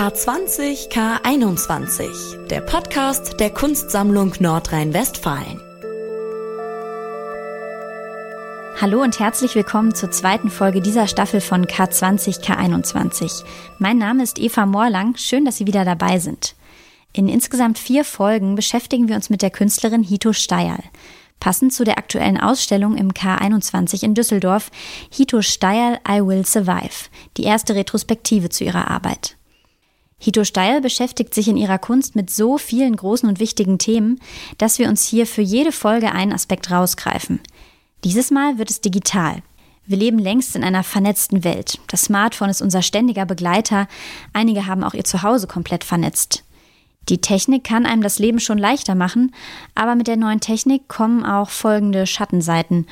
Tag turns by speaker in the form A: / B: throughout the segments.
A: K20 K21, der Podcast der Kunstsammlung Nordrhein-Westfalen.
B: Hallo und herzlich willkommen zur zweiten Folge dieser Staffel von K20 K21. Mein Name ist Eva Morlang, schön, dass Sie wieder dabei sind. In insgesamt vier Folgen beschäftigen wir uns mit der Künstlerin Hito Steyerl. Passend zu der aktuellen Ausstellung im K21 in Düsseldorf, Hito Steyerl I Will Survive, die erste Retrospektive zu ihrer Arbeit. Hito Steil beschäftigt sich in ihrer Kunst mit so vielen großen und wichtigen Themen, dass wir uns hier für jede Folge einen Aspekt rausgreifen. Dieses Mal wird es digital. Wir leben längst in einer vernetzten Welt. Das Smartphone ist unser ständiger Begleiter. Einige haben auch ihr Zuhause komplett vernetzt. Die Technik kann einem das Leben schon leichter machen, aber mit der neuen Technik kommen auch folgende Schattenseiten.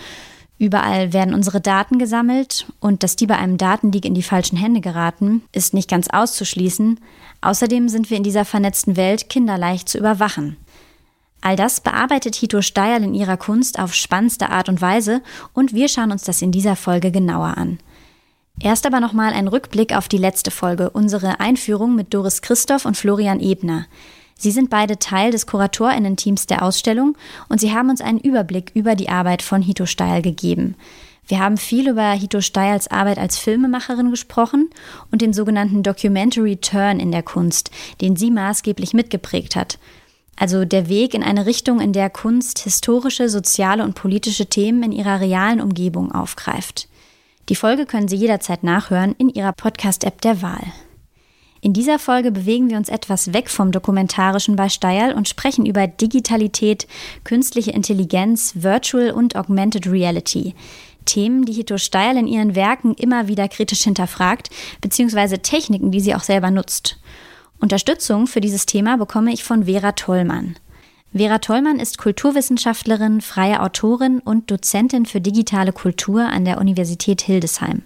B: Überall werden unsere Daten gesammelt und dass die bei einem Datenleak in die falschen Hände geraten, ist nicht ganz auszuschließen. Außerdem sind wir in dieser vernetzten Welt kinderleicht zu überwachen. All das bearbeitet Hito Steierl in ihrer Kunst auf spannendste Art und Weise und wir schauen uns das in dieser Folge genauer an. Erst aber nochmal ein Rückblick auf die letzte Folge, unsere Einführung mit Doris Christoph und Florian Ebner. Sie sind beide Teil des Kuratorinnen-Teams der Ausstellung und sie haben uns einen Überblick über die Arbeit von Hito Steil gegeben. Wir haben viel über Hito Steils Arbeit als Filmemacherin gesprochen und den sogenannten Documentary Turn in der Kunst, den sie maßgeblich mitgeprägt hat. Also der Weg in eine Richtung, in der Kunst historische, soziale und politische Themen in ihrer realen Umgebung aufgreift. Die Folge können Sie jederzeit nachhören in Ihrer Podcast-App der Wahl. In dieser Folge bewegen wir uns etwas weg vom Dokumentarischen bei Steil und sprechen über Digitalität, künstliche Intelligenz, Virtual und Augmented Reality. Themen, die Hito Steil in ihren Werken immer wieder kritisch hinterfragt, beziehungsweise Techniken, die sie auch selber nutzt. Unterstützung für dieses Thema bekomme ich von Vera Tollmann. Vera Tollmann ist Kulturwissenschaftlerin, freie Autorin und Dozentin für digitale Kultur an der Universität Hildesheim.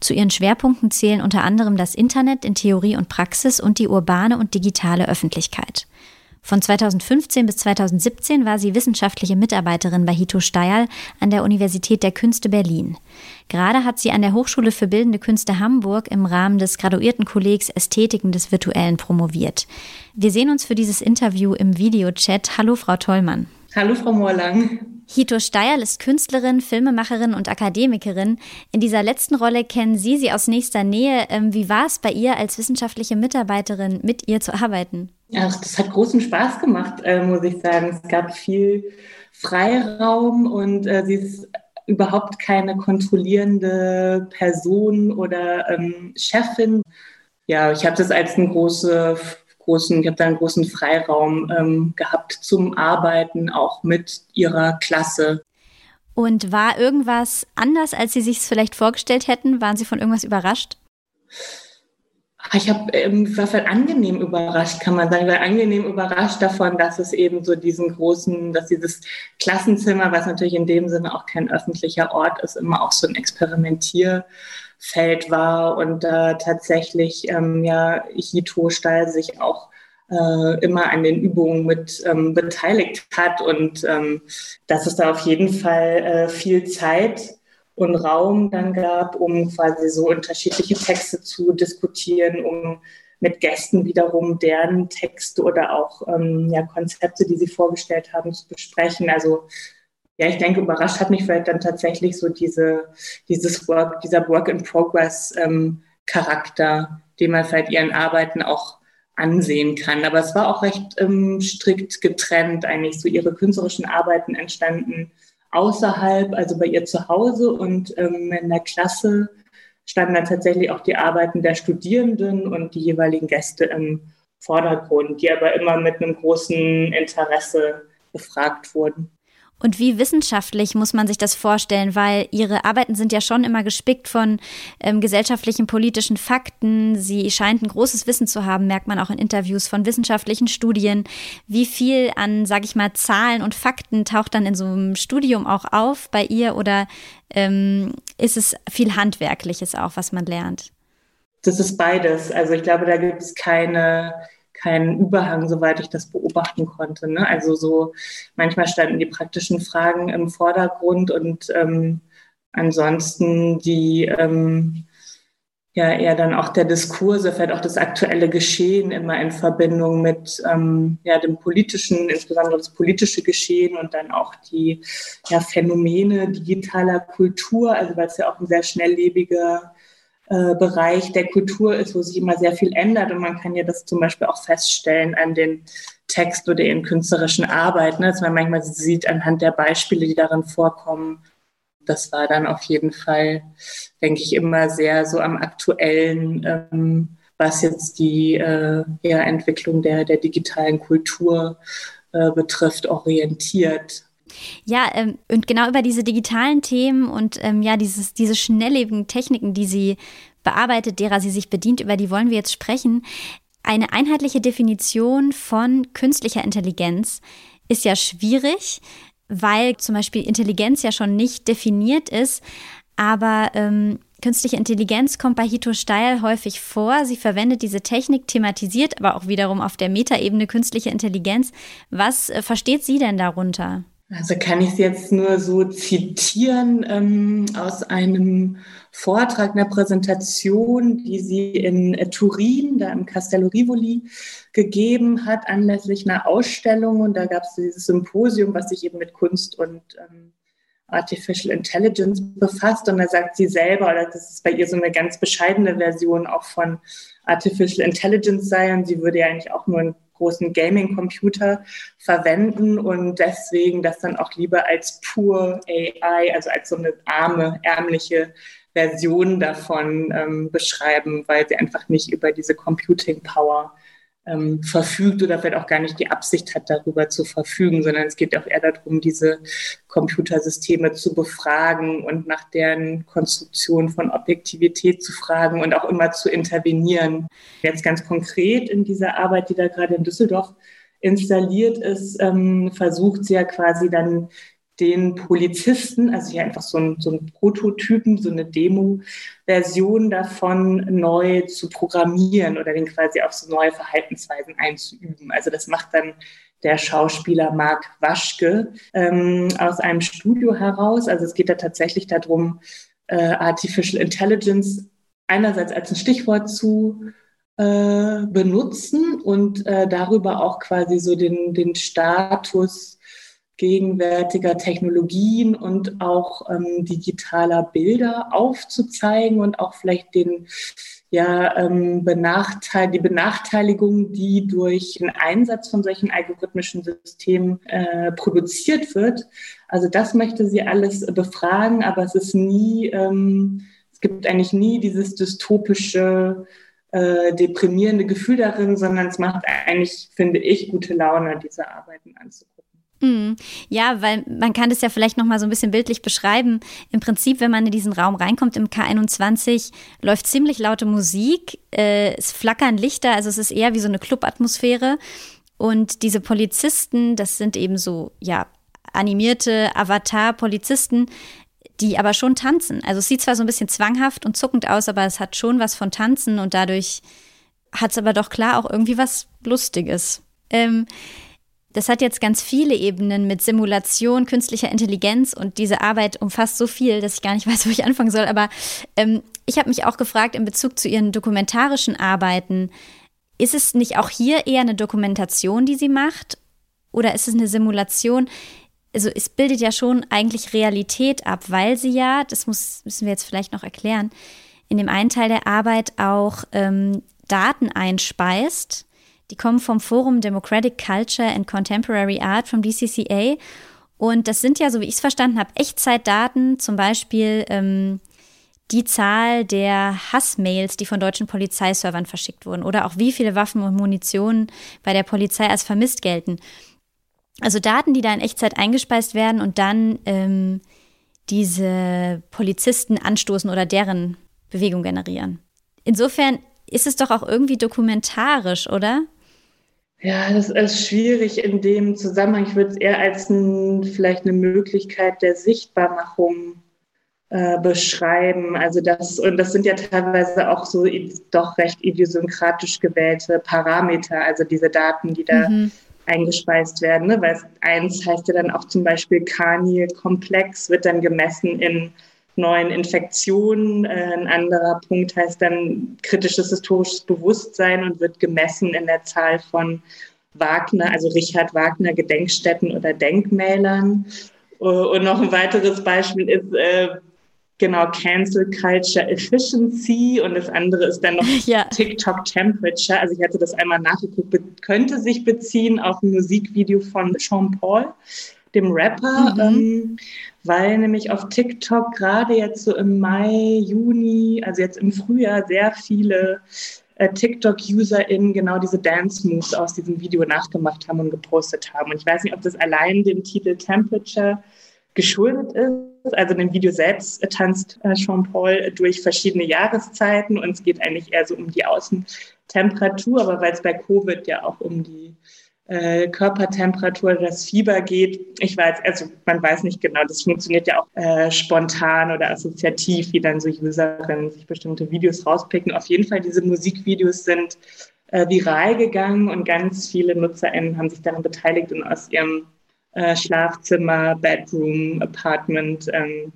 B: Zu ihren Schwerpunkten zählen unter anderem das Internet in Theorie und Praxis und die urbane und digitale Öffentlichkeit. Von 2015 bis 2017 war sie wissenschaftliche Mitarbeiterin bei Hito Steyerl an der Universität der Künste Berlin. Gerade hat sie an der Hochschule für Bildende Künste Hamburg im Rahmen des Graduiertenkollegs Ästhetiken des Virtuellen promoviert. Wir sehen uns für dieses Interview im Videochat. Hallo, Frau Tollmann.
C: Hallo, Frau Moorlang.
B: Hito Steierl ist Künstlerin, Filmemacherin und Akademikerin. In dieser letzten Rolle kennen Sie sie aus nächster Nähe. Ähm, wie war es bei ihr als wissenschaftliche Mitarbeiterin, mit ihr zu arbeiten?
C: Ach, das hat großen Spaß gemacht, äh, muss ich sagen. Es gab viel Freiraum und äh, sie ist überhaupt keine kontrollierende Person oder ähm, Chefin. Ja, ich habe das als eine große großen, ich habe da einen großen Freiraum ähm, gehabt zum Arbeiten, auch mit ihrer Klasse.
B: Und war irgendwas anders, als Sie sich es vielleicht vorgestellt hätten? Waren Sie von irgendwas überrascht?
C: Ich hab, ähm, war voll angenehm überrascht, kann man sagen. Ich war angenehm überrascht davon, dass es eben so diesen großen, dass dieses Klassenzimmer, was natürlich in dem Sinne auch kein öffentlicher Ort ist, immer auch so ein Experimentier Feld war und da äh, tatsächlich ähm, ja Hito Stahl sich auch äh, immer an den Übungen mit ähm, beteiligt hat und ähm, dass es da auf jeden Fall äh, viel Zeit und Raum dann gab, um quasi so unterschiedliche Texte zu diskutieren, um mit Gästen wiederum deren Texte oder auch ähm, ja, Konzepte, die sie vorgestellt haben, zu besprechen. Also ja, ich denke, überrascht hat mich vielleicht dann tatsächlich so diese, dieses Work, dieser Work-in-Progress-Charakter, ähm, den man vielleicht ihren Arbeiten auch ansehen kann. Aber es war auch recht ähm, strikt getrennt, eigentlich so ihre künstlerischen Arbeiten entstanden außerhalb, also bei ihr zu Hause und ähm, in der Klasse standen dann tatsächlich auch die Arbeiten der Studierenden und die jeweiligen Gäste im Vordergrund, die aber immer mit einem großen Interesse befragt wurden.
B: Und wie wissenschaftlich muss man sich das vorstellen? Weil Ihre Arbeiten sind ja schon immer gespickt von ähm, gesellschaftlichen, politischen Fakten. Sie scheint ein großes Wissen zu haben, merkt man auch in Interviews von wissenschaftlichen Studien. Wie viel an, sage ich mal, Zahlen und Fakten taucht dann in so einem Studium auch auf bei ihr? Oder ähm, ist es viel Handwerkliches auch, was man lernt?
C: Das ist beides. Also ich glaube, da gibt es keine keinen Überhang, soweit ich das beobachten konnte. Ne? Also so manchmal standen die praktischen Fragen im Vordergrund und ähm, ansonsten die, ähm, ja eher dann auch der Diskurse, vielleicht auch das aktuelle Geschehen immer in Verbindung mit ähm, ja, dem politischen, insbesondere das politische Geschehen und dann auch die ja, Phänomene digitaler Kultur, also weil es ja auch ein sehr schnelllebiger äh, Bereich der Kultur ist, wo sich immer sehr viel ändert und man kann ja das zum Beispiel auch feststellen an den Text oder in künstlerischen Arbeiten, ne, dass man manchmal sieht anhand der Beispiele, die darin vorkommen, das war dann auf jeden Fall, denke ich, immer sehr so am aktuellen, ähm, was jetzt die äh, ja, Entwicklung der, der digitalen Kultur äh, betrifft, orientiert.
B: Ja, ähm, und genau über diese digitalen Themen und ähm, ja, dieses, diese schnelllebigen Techniken, die sie bearbeitet, derer sie sich bedient, über die wollen wir jetzt sprechen. Eine einheitliche Definition von künstlicher Intelligenz ist ja schwierig weil zum Beispiel Intelligenz ja schon nicht definiert ist, aber ähm, künstliche Intelligenz kommt bei Hito Steil häufig vor. Sie verwendet diese Technik, thematisiert aber auch wiederum auf der Metaebene künstliche Intelligenz. Was äh, versteht sie denn darunter?
C: Also kann ich es jetzt nur so zitieren ähm, aus einem Vortrag, einer Präsentation, die sie in äh, Turin, da im Castello Rivoli, gegeben hat, anlässlich einer Ausstellung. Und da gab es dieses Symposium, was sich eben mit Kunst und ähm, Artificial Intelligence befasst. Und da sagt sie selber, oder das ist bei ihr so eine ganz bescheidene Version auch von Artificial Intelligence sei. Und sie würde ja eigentlich auch nur ein großen Gaming-Computer verwenden und deswegen das dann auch lieber als pur AI, also als so eine arme, ärmliche Version davon ähm, beschreiben, weil sie einfach nicht über diese Computing Power ähm, verfügt oder vielleicht auch gar nicht die Absicht hat, darüber zu verfügen, sondern es geht auch eher darum, diese Computersysteme zu befragen und nach deren Konstruktion von Objektivität zu fragen und auch immer zu intervenieren. Jetzt ganz konkret in dieser Arbeit, die da gerade in Düsseldorf installiert ist, ähm, versucht sie ja quasi dann den Polizisten, also hier einfach so ein, so Prototypen, so eine Demo-Version davon neu zu programmieren oder den quasi auf so neue Verhaltensweisen einzuüben. Also das macht dann der Schauspieler Marc Waschke ähm, aus einem Studio heraus. Also es geht da tatsächlich darum, äh, Artificial Intelligence einerseits als ein Stichwort zu äh, benutzen und äh, darüber auch quasi so den, den Status gegenwärtiger Technologien und auch ähm, digitaler Bilder aufzuzeigen und auch vielleicht den ja, ähm, Benachteil die Benachteiligung, die durch den Einsatz von solchen algorithmischen Systemen äh, produziert wird. Also das möchte sie alles befragen, aber es ist nie, ähm, es gibt eigentlich nie dieses dystopische, äh, deprimierende Gefühl darin, sondern es macht eigentlich, finde ich, gute Laune, diese Arbeiten anzugucken.
B: Mhm. Ja, weil man kann das ja vielleicht noch mal so ein bisschen bildlich beschreiben. Im Prinzip, wenn man in diesen Raum reinkommt im K21, läuft ziemlich laute Musik, äh, es flackern Lichter, also es ist eher wie so eine Clubatmosphäre. Und diese Polizisten, das sind eben so, ja, animierte Avatar-Polizisten, die aber schon tanzen. Also es sieht zwar so ein bisschen zwanghaft und zuckend aus, aber es hat schon was von Tanzen und dadurch hat es aber doch klar auch irgendwie was Lustiges. Ähm, das hat jetzt ganz viele Ebenen mit Simulation, künstlicher Intelligenz und diese Arbeit umfasst so viel, dass ich gar nicht weiß, wo ich anfangen soll. Aber ähm, ich habe mich auch gefragt in Bezug zu Ihren dokumentarischen Arbeiten, ist es nicht auch hier eher eine Dokumentation, die sie macht? Oder ist es eine Simulation? Also es bildet ja schon eigentlich Realität ab, weil sie ja, das muss, müssen wir jetzt vielleicht noch erklären, in dem einen Teil der Arbeit auch ähm, Daten einspeist die kommen vom Forum Democratic Culture and Contemporary Art vom DCCA. Und das sind ja, so wie ich es verstanden habe, Echtzeitdaten, zum Beispiel ähm, die Zahl der Hassmails, die von deutschen Polizeiservern verschickt wurden oder auch wie viele Waffen und Munition bei der Polizei als vermisst gelten. Also Daten, die da in Echtzeit eingespeist werden und dann ähm, diese Polizisten anstoßen oder deren Bewegung generieren. Insofern ist es doch auch irgendwie dokumentarisch, oder?
C: Ja, das ist schwierig in dem Zusammenhang. Ich würde es eher als ein, vielleicht eine Möglichkeit der Sichtbarmachung äh, beschreiben. Also das, und das sind ja teilweise auch so doch recht idiosynkratisch gewählte Parameter, also diese Daten, die da mhm. eingespeist werden. Ne? Weil eins heißt ja dann auch zum Beispiel Kani-Komplex, wird dann gemessen in neuen Infektionen. Äh, ein anderer Punkt heißt dann kritisches historisches Bewusstsein und wird gemessen in der Zahl von Wagner, also Richard Wagner Gedenkstätten oder Denkmälern. Äh, und noch ein weiteres Beispiel ist äh, genau Cancel Culture Efficiency und das andere ist dann noch ja. TikTok Temperature. Also ich hatte das einmal nachgeguckt, könnte sich beziehen auf ein Musikvideo von Sean Paul, dem Rapper, mhm. ähm, weil nämlich auf TikTok gerade jetzt so im Mai, Juni, also jetzt im Frühjahr sehr viele äh, TikTok-UserInnen genau diese Dance-Moves aus diesem Video nachgemacht haben und gepostet haben. Und ich weiß nicht, ob das allein dem Titel Temperature geschuldet ist. Also in dem Video selbst tanzt äh, Jean-Paul durch verschiedene Jahreszeiten und es geht eigentlich eher so um die Außentemperatur, aber weil es bei Covid ja auch um die äh, Körpertemperatur, das Fieber geht. Ich weiß, also man weiß nicht genau, das funktioniert ja auch äh, spontan oder assoziativ, wie dann so Userinnen sich bestimmte Videos rauspicken. Auf jeden Fall, diese Musikvideos sind äh, viral gegangen und ganz viele NutzerInnen haben sich daran beteiligt und aus ihrem äh, Schlafzimmer, Bedroom, Apartment, ähm,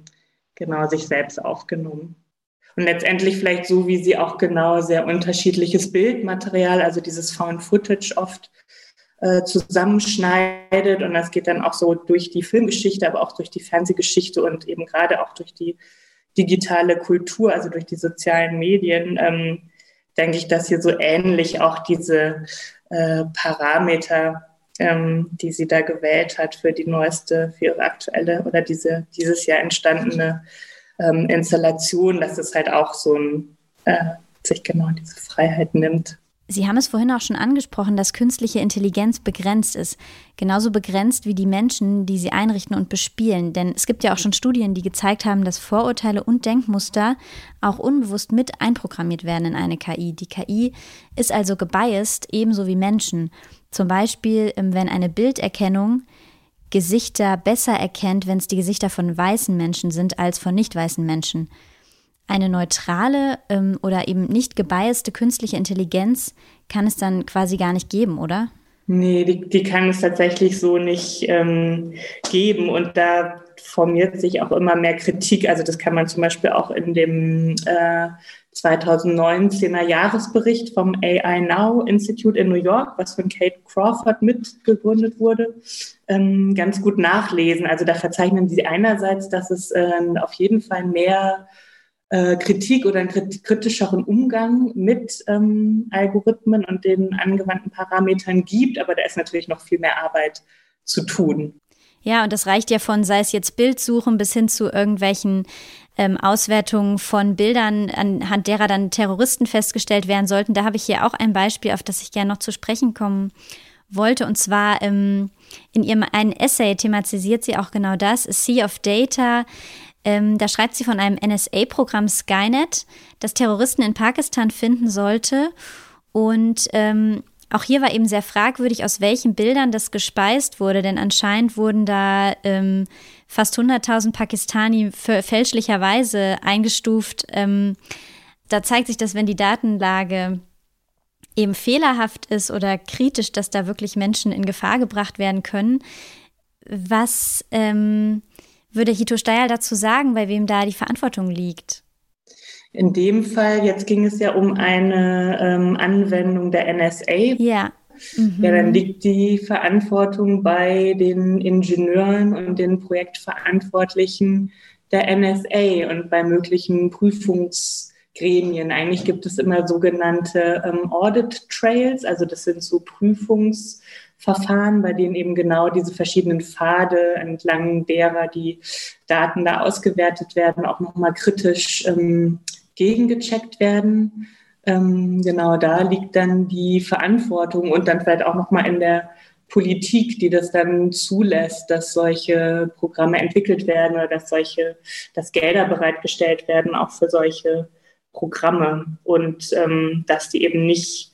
C: genau sich selbst aufgenommen. Und letztendlich vielleicht so, wie sie auch genau sehr unterschiedliches Bildmaterial, also dieses Found Footage oft äh, zusammenschneidet. Und das geht dann auch so durch die Filmgeschichte, aber auch durch die Fernsehgeschichte und eben gerade auch durch die digitale Kultur, also durch die sozialen Medien, ähm, denke ich, dass hier so ähnlich auch diese äh, Parameter ähm, die sie da gewählt hat für die neueste, für ihre aktuelle oder diese dieses Jahr entstandene ähm, Installation, dass es halt auch so ein, äh, sich genau diese Freiheit nimmt.
B: Sie haben es vorhin auch schon angesprochen, dass künstliche Intelligenz begrenzt ist. Genauso begrenzt wie die Menschen, die sie einrichten und bespielen. Denn es gibt ja auch schon Studien, die gezeigt haben, dass Vorurteile und Denkmuster auch unbewusst mit einprogrammiert werden in eine KI. Die KI ist also gebiased, ebenso wie Menschen. Zum Beispiel, ähm, wenn eine Bilderkennung Gesichter besser erkennt, wenn es die Gesichter von weißen Menschen sind als von nicht weißen Menschen. Eine neutrale ähm, oder eben nicht gebiaste künstliche Intelligenz kann es dann quasi gar nicht geben, oder?
C: Nee, die, die kann es tatsächlich so nicht ähm, geben. Und da formiert sich auch immer mehr Kritik. Also das kann man zum Beispiel auch in dem äh, 2019er Jahresbericht vom AI Now Institute in New York, was von Kate Crawford mitgegründet wurde, ähm, ganz gut nachlesen. Also da verzeichnen sie einerseits, dass es äh, auf jeden Fall mehr äh, Kritik oder einen kritischeren Umgang mit ähm, Algorithmen und den angewandten Parametern gibt, aber da ist natürlich noch viel mehr Arbeit zu tun.
B: Ja, und das reicht ja von, sei es jetzt Bildsuchen bis hin zu irgendwelchen ähm, Auswertungen von Bildern, anhand derer dann Terroristen festgestellt werden sollten. Da habe ich hier auch ein Beispiel, auf das ich gerne noch zu sprechen kommen wollte. Und zwar ähm, in ihrem einen Essay thematisiert sie auch genau das, A Sea of Data. Ähm, da schreibt sie von einem NSA-Programm Skynet, das Terroristen in Pakistan finden sollte. Und ähm, auch hier war eben sehr fragwürdig, aus welchen Bildern das gespeist wurde, denn anscheinend wurden da ähm, fast 100.000 Pakistani fälschlicherweise eingestuft. Ähm, da zeigt sich, dass wenn die Datenlage eben fehlerhaft ist oder kritisch, dass da wirklich Menschen in Gefahr gebracht werden können. Was ähm, würde Hito Steyer dazu sagen, bei wem da die Verantwortung liegt?
C: In dem Fall, jetzt ging es ja um eine ähm, Anwendung der NSA.
B: Ja.
C: Mhm. Ja, dann liegt die Verantwortung bei den Ingenieuren und den Projektverantwortlichen der NSA und bei möglichen Prüfungsgremien. Eigentlich gibt es immer sogenannte ähm, Audit Trails, also das sind so Prüfungsverfahren, bei denen eben genau diese verschiedenen Pfade entlang derer die Daten da ausgewertet werden, auch nochmal kritisch ähm, gegengecheckt werden. Ähm, genau da liegt dann die Verantwortung und dann vielleicht auch nochmal in der Politik, die das dann zulässt, dass solche Programme entwickelt werden oder dass solche, dass Gelder bereitgestellt werden, auch für solche Programme und ähm, dass die eben nicht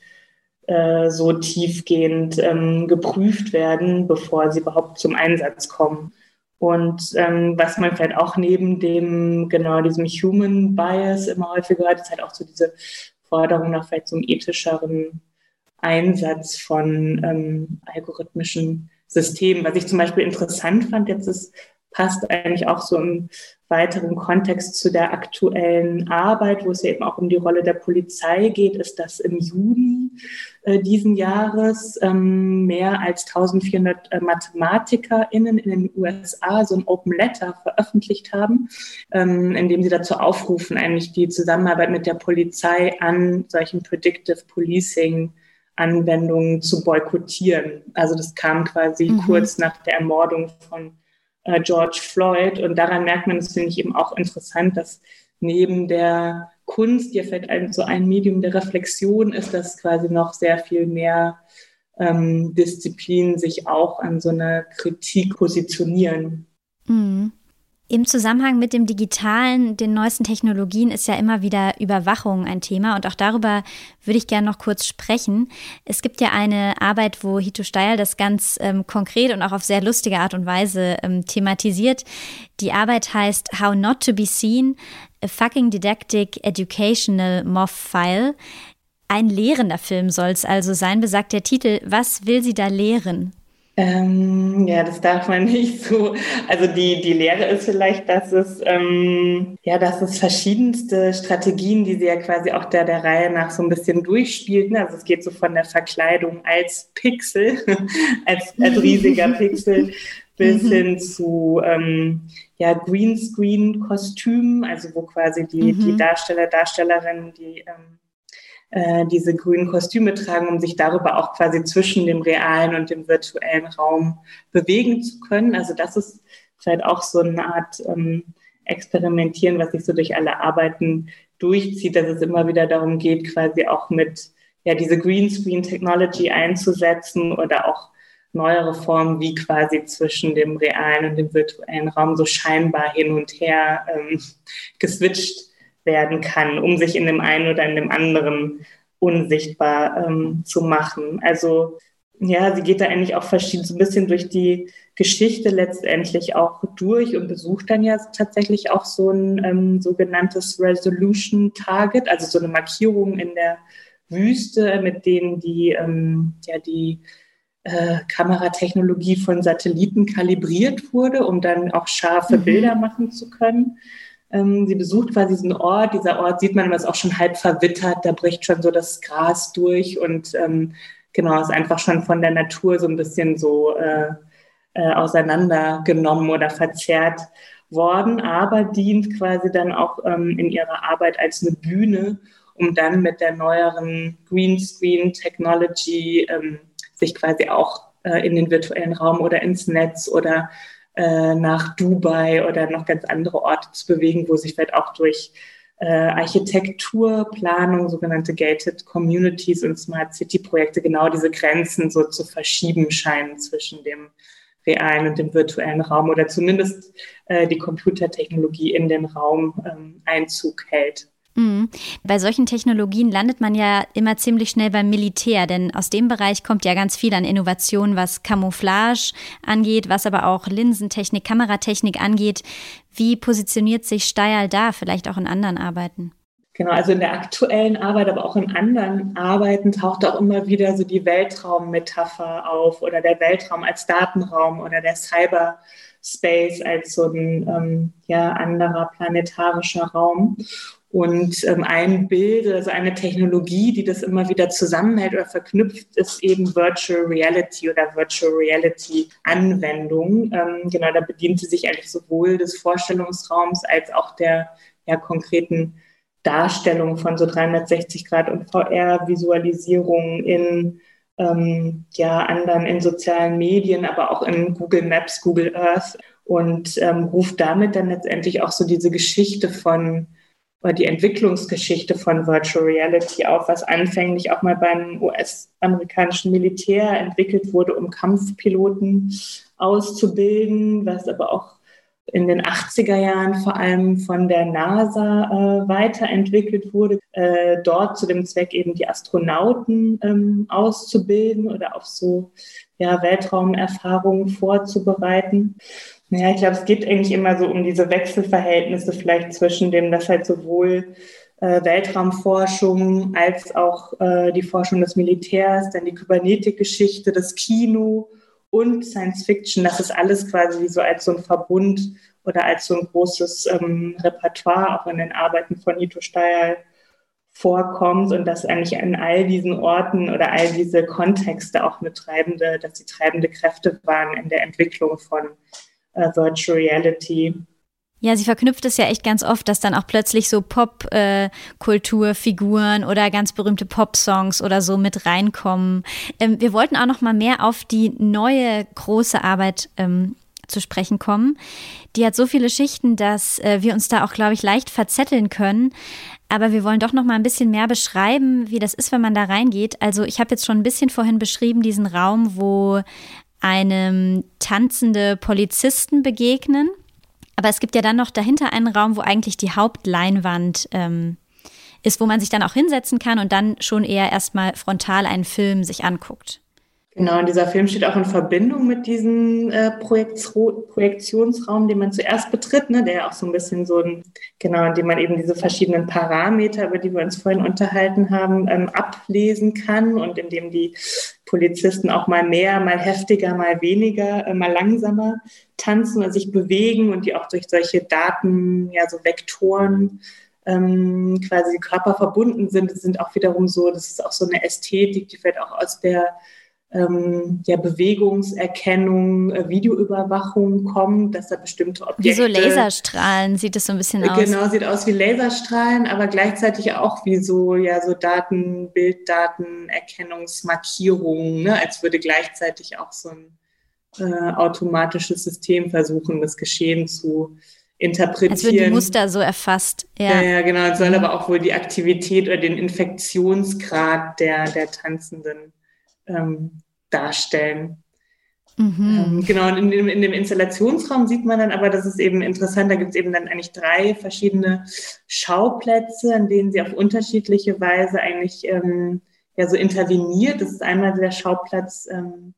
C: äh, so tiefgehend ähm, geprüft werden, bevor sie überhaupt zum Einsatz kommen. Und ähm, was man vielleicht auch neben dem, genau diesem Human Bias immer häufiger hört, ist halt auch so diese Forderung nach vielleicht so einem ethischeren Einsatz von ähm, algorithmischen Systemen. Was ich zum Beispiel interessant fand, jetzt ist passt eigentlich auch so im weiteren Kontext zu der aktuellen Arbeit, wo es eben auch um die Rolle der Polizei geht, ist, dass im Juni diesen Jahres ähm, mehr als 1400 äh, MathematikerInnen in den USA so ein Open Letter veröffentlicht haben, ähm, in dem sie dazu aufrufen, eigentlich die Zusammenarbeit mit der Polizei an solchen Predictive Policing Anwendungen zu boykottieren. Also das kam quasi mhm. kurz nach der Ermordung von äh, George Floyd. Und daran merkt man, das finde ich eben auch interessant, dass neben der Kunst, ja vielleicht ein, so ein Medium der Reflexion ist, dass quasi noch sehr viel mehr ähm, Disziplinen sich auch an so einer Kritik positionieren.
B: Mhm. Im Zusammenhang mit dem Digitalen, den neuesten Technologien ist ja immer wieder Überwachung ein Thema und auch darüber würde ich gerne noch kurz sprechen. Es gibt ja eine Arbeit, wo Hito Steil das ganz ähm, konkret und auch auf sehr lustige Art und Weise ähm, thematisiert. Die Arbeit heißt How Not to Be Seen, a Fucking Didactic Educational MOF File. Ein lehrender Film soll es also sein, besagt der Titel. Was will sie da lehren?
C: Ähm, ja, das darf man nicht so. Also die, die Lehre ist vielleicht, dass es, ähm, ja, dass es verschiedenste Strategien, die sie ja quasi auch der, der Reihe nach so ein bisschen durchspielten. Also es geht so von der Verkleidung als Pixel, als, als riesiger Pixel, bis mhm. hin zu ähm, ja, Greenscreen-Kostümen, also wo quasi die, mhm. die Darsteller, Darstellerinnen, die ähm, äh, diese grünen Kostüme tragen, um sich darüber auch quasi zwischen dem realen und dem virtuellen Raum bewegen zu können. Also das ist vielleicht auch so eine Art ähm, Experimentieren, was sich so durch alle Arbeiten durchzieht, dass es immer wieder darum geht, quasi auch mit ja diese Greenscreen Technology einzusetzen oder auch neuere Formen, wie quasi zwischen dem realen und dem virtuellen Raum so scheinbar hin und her ähm, geswitcht werden kann, um sich in dem einen oder in dem anderen unsichtbar ähm, zu machen. Also ja, sie geht da eigentlich auch verschieden, so ein bisschen durch die Geschichte letztendlich auch durch und besucht dann ja tatsächlich auch so ein ähm, sogenanntes Resolution Target, also so eine Markierung in der Wüste, mit denen die, ähm, ja, die äh, Kameratechnologie von Satelliten kalibriert wurde, um dann auch scharfe mhm. Bilder machen zu können. Ähm, sie besucht quasi diesen Ort. Dieser Ort sieht man immer, ist auch schon halb verwittert. Da bricht schon so das Gras durch und ähm, genau, ist einfach schon von der Natur so ein bisschen so äh, äh, auseinandergenommen oder verzerrt worden, aber dient quasi dann auch ähm, in ihrer Arbeit als eine Bühne, um dann mit der neueren Greenscreen Technology ähm, sich quasi auch äh, in den virtuellen Raum oder ins Netz oder äh, nach Dubai oder noch ganz andere Orte zu bewegen, wo sich vielleicht auch durch äh, Architektur, Planung, sogenannte Gated Communities und Smart City Projekte genau diese Grenzen so zu verschieben scheinen zwischen dem realen und dem virtuellen Raum oder zumindest äh, die Computertechnologie in den Raum ähm, Einzug hält.
B: Mhm. Bei solchen Technologien landet man ja immer ziemlich schnell beim Militär, denn aus dem Bereich kommt ja ganz viel an Innovation, was Camouflage angeht, was aber auch Linsentechnik, Kameratechnik angeht. Wie positioniert sich Steyr da, vielleicht auch in anderen Arbeiten?
C: Genau, also in der aktuellen Arbeit, aber auch in anderen Arbeiten taucht auch immer wieder so die Weltraummetapher auf oder der Weltraum als Datenraum oder der Cyberspace als so ein ähm, ja, anderer planetarischer Raum. Und ähm, ein Bild, also eine Technologie, die das immer wieder zusammenhält oder verknüpft, ist eben Virtual Reality oder Virtual Reality Anwendung. Ähm, genau, da bedient sie sich eigentlich sowohl des Vorstellungsraums als auch der ja, konkreten Darstellung von so 360 Grad und VR-Visualisierungen in ähm, ja, anderen, in sozialen Medien, aber auch in Google Maps, Google Earth und ähm, ruft damit dann letztendlich auch so diese Geschichte von oder die Entwicklungsgeschichte von Virtual Reality auf, was anfänglich auch mal beim US-amerikanischen Militär entwickelt wurde, um Kampfpiloten auszubilden, was aber auch in den 80er Jahren vor allem von der NASA äh, weiterentwickelt wurde, äh, dort zu dem Zweck eben die Astronauten ähm, auszubilden oder auf so ja, Weltraumerfahrungen vorzubereiten. Naja, ich glaube, es geht eigentlich immer so um diese Wechselverhältnisse vielleicht zwischen dem, dass halt sowohl äh, Weltraumforschung als auch äh, die Forschung des Militärs, dann die Kybernetikgeschichte, das Kino und Science Fiction. Das ist alles quasi wie so als so ein Verbund oder als so ein großes ähm, Repertoire auch in den Arbeiten von Nito Steyer vorkommt und dass eigentlich an all diesen Orten oder all diese Kontexte auch eine treibende, dass sie treibende Kräfte waren in der Entwicklung von äh, Virtual Reality.
B: Ja, sie verknüpft es ja echt ganz oft, dass dann auch plötzlich so Pop-Kulturfiguren äh, oder ganz berühmte Pop-Songs oder so mit reinkommen. Ähm, wir wollten auch noch mal mehr auf die neue große Arbeit ähm, zu sprechen kommen. Die hat so viele Schichten, dass äh, wir uns da auch, glaube ich, leicht verzetteln können. Aber wir wollen doch noch mal ein bisschen mehr beschreiben, wie das ist, wenn man da reingeht. Also ich habe jetzt schon ein bisschen vorhin beschrieben, diesen Raum, wo einem tanzende Polizisten begegnen. Aber es gibt ja dann noch dahinter einen Raum, wo eigentlich die Hauptleinwand ähm, ist, wo man sich dann auch hinsetzen kann und dann schon eher erstmal frontal einen Film sich anguckt.
C: Genau, und dieser Film steht auch in Verbindung mit diesem äh, Projektionsraum, den man zuerst betritt, ne, der auch so ein bisschen so ein, genau, in dem man eben diese verschiedenen Parameter, über die wir uns vorhin unterhalten haben, ähm, ablesen kann und in dem die Polizisten auch mal mehr, mal heftiger, mal weniger, äh, mal langsamer tanzen und sich bewegen und die auch durch solche Daten, ja, so Vektoren ähm, quasi Körper verbunden sind. Das sind auch wiederum so, das ist auch so eine Ästhetik, die vielleicht auch aus der ähm, ja, Bewegungserkennung, äh, Videoüberwachung kommt, dass da bestimmte Objekte...
B: Wie so Laserstrahlen sieht es so ein bisschen aus.
C: Genau, sieht aus wie Laserstrahlen, aber gleichzeitig auch wie so, ja, so Daten, Bilddatenerkennungsmarkierungen, ne? als würde gleichzeitig auch so ein äh, automatisches System versuchen, das Geschehen zu interpretieren. Als
B: würden die Muster so erfasst.
C: Ja, ja, ja genau. Es soll mhm. aber auch wohl die Aktivität oder den Infektionsgrad der, der Tanzenden ähm, darstellen. Mhm. Ähm, genau, und in dem, in dem, Installationsraum sieht man dann aber, das ist eben interessant, da gibt es eben dann eigentlich drei verschiedene Schauplätze, an denen sie auf unterschiedliche Weise eigentlich ähm, ja so interveniert. Das ist einmal der Schauplatz ähm,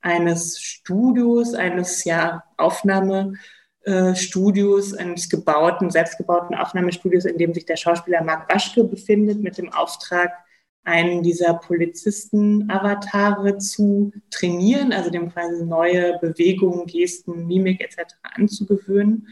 C: eines Studios, eines ja Aufnahmestudios, äh, eines gebauten, selbstgebauten Aufnahmestudios, in dem sich der Schauspieler Marc Waschke befindet, mit dem Auftrag, einen dieser Polizisten-Avatare zu trainieren, also dem quasi neue Bewegungen, Gesten, Mimik etc. anzugewöhnen.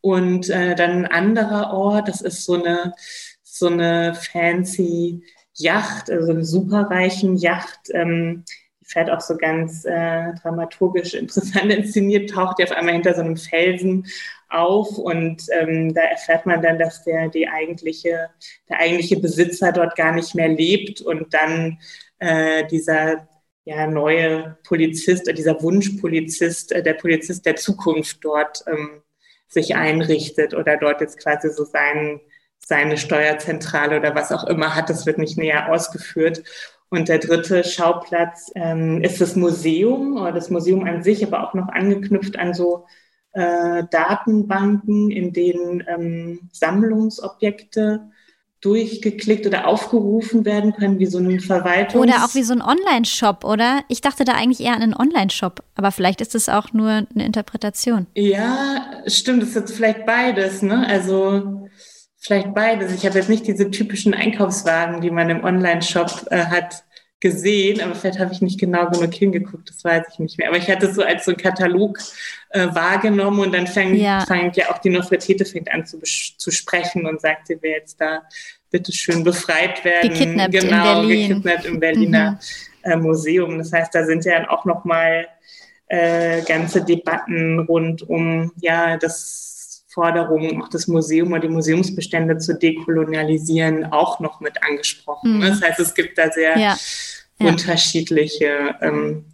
C: Und äh, dann ein anderer Ort, das ist so eine, so eine fancy Yacht, also eine superreichen Yacht, ähm, die fährt auch so ganz äh, dramaturgisch interessant inszeniert, taucht ja auf einmal hinter so einem Felsen auf und ähm, da erfährt man dann, dass der, die eigentliche, der eigentliche Besitzer dort gar nicht mehr lebt und dann äh, dieser ja, neue Polizist, dieser Wunschpolizist, äh, der Polizist der Zukunft dort ähm, sich einrichtet oder dort jetzt quasi so sein, seine Steuerzentrale oder was auch immer hat. Das wird nicht näher ausgeführt. Und der dritte Schauplatz ähm, ist das Museum oder das Museum an sich, aber auch noch angeknüpft an so äh, Datenbanken, in denen ähm, Sammlungsobjekte durchgeklickt oder aufgerufen werden können, wie so ein Verwaltungs...
B: Oder auch wie so ein Online-Shop, oder? Ich dachte da eigentlich eher an einen Online-Shop, aber vielleicht ist es auch nur eine Interpretation.
C: Ja, stimmt, es ist jetzt vielleicht beides, ne? Also vielleicht beides. Ich habe jetzt nicht diese typischen Einkaufswagen, die man im Online-Shop äh, hat, gesehen, aber vielleicht habe ich nicht genau genug hingeguckt, das weiß ich nicht mehr. Aber ich hatte es so als so einen Katalog äh, wahrgenommen und dann fängt ja. fängt ja auch die Nofretete fängt an zu, zu sprechen und sagt, sie will jetzt da bitte schön befreit werden.
B: Gekidnappt
C: genau,
B: in Berlin.
C: gekidnappt im Berliner mhm. äh, Museum. Das heißt, da sind ja dann auch nochmal äh, ganze Debatten rund um ja das Forderungen, auch das Museum oder die Museumsbestände zu dekolonialisieren, auch noch mit angesprochen. Mhm. Das heißt, es gibt da sehr ja. Unterschiedliche ähm,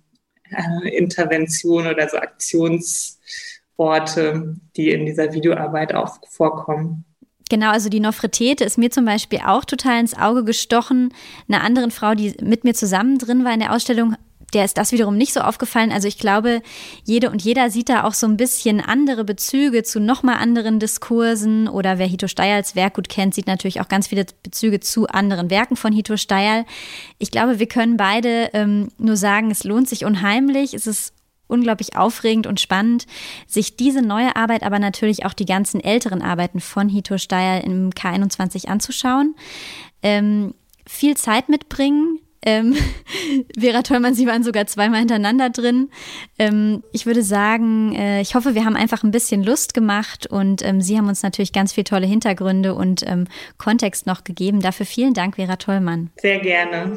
C: äh, Interventionen oder so Aktionsorte, die in dieser Videoarbeit auch vorkommen.
B: Genau, also die Nofretete ist mir zum Beispiel auch total ins Auge gestochen. Eine andere Frau, die mit mir zusammen drin war in der Ausstellung, der ist das wiederum nicht so aufgefallen. Also ich glaube, jede und jeder sieht da auch so ein bisschen andere Bezüge zu nochmal anderen Diskursen. Oder wer Hito Steyer als Werk gut kennt, sieht natürlich auch ganz viele Bezüge zu anderen Werken von Hito Steyer. Ich glaube, wir können beide ähm, nur sagen, es lohnt sich unheimlich. Es ist unglaublich aufregend und spannend, sich diese neue Arbeit, aber natürlich auch die ganzen älteren Arbeiten von Hito Steyer im K21 anzuschauen. Ähm, viel Zeit mitbringen, Ähm, Vera Tollmann, Sie waren sogar zweimal hintereinander drin. Ähm, ich würde sagen, äh, ich hoffe, wir haben einfach ein bisschen Lust gemacht und ähm, Sie haben uns natürlich ganz viele tolle Hintergründe und ähm, Kontext noch gegeben. Dafür vielen Dank, Vera Tollmann.
C: Sehr gerne.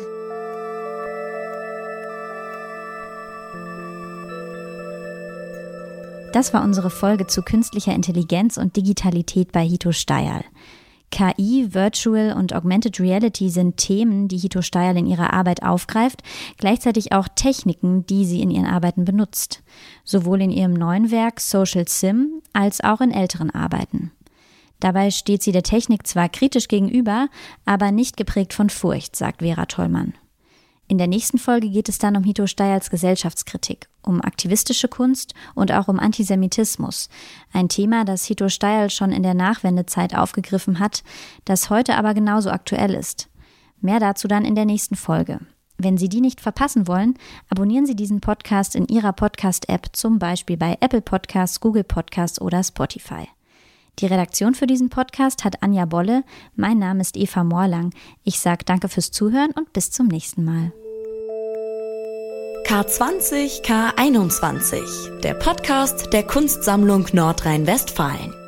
B: Das war unsere Folge zu künstlicher Intelligenz und Digitalität bei Hito Steyerl. KI, Virtual und Augmented Reality sind Themen, die Hito Steyerl in ihrer Arbeit aufgreift, gleichzeitig auch Techniken, die sie in ihren Arbeiten benutzt. Sowohl in ihrem neuen Werk Social Sim als auch in älteren Arbeiten. Dabei steht sie der Technik zwar kritisch gegenüber, aber nicht geprägt von Furcht, sagt Vera Tollmann. In der nächsten Folge geht es dann um Hito Steyerls Gesellschaftskritik, um aktivistische Kunst und auch um Antisemitismus. Ein Thema, das Hito Steyerl schon in der Nachwendezeit aufgegriffen hat, das heute aber genauso aktuell ist. Mehr dazu dann in der nächsten Folge. Wenn Sie die nicht verpassen wollen, abonnieren Sie diesen Podcast in Ihrer Podcast-App, zum Beispiel bei Apple Podcasts, Google Podcasts oder Spotify. Die Redaktion für diesen Podcast hat Anja Bolle. Mein Name ist Eva Morlang. Ich sage danke fürs Zuhören und bis zum nächsten Mal.
A: K20 K21, der Podcast der Kunstsammlung Nordrhein-Westfalen.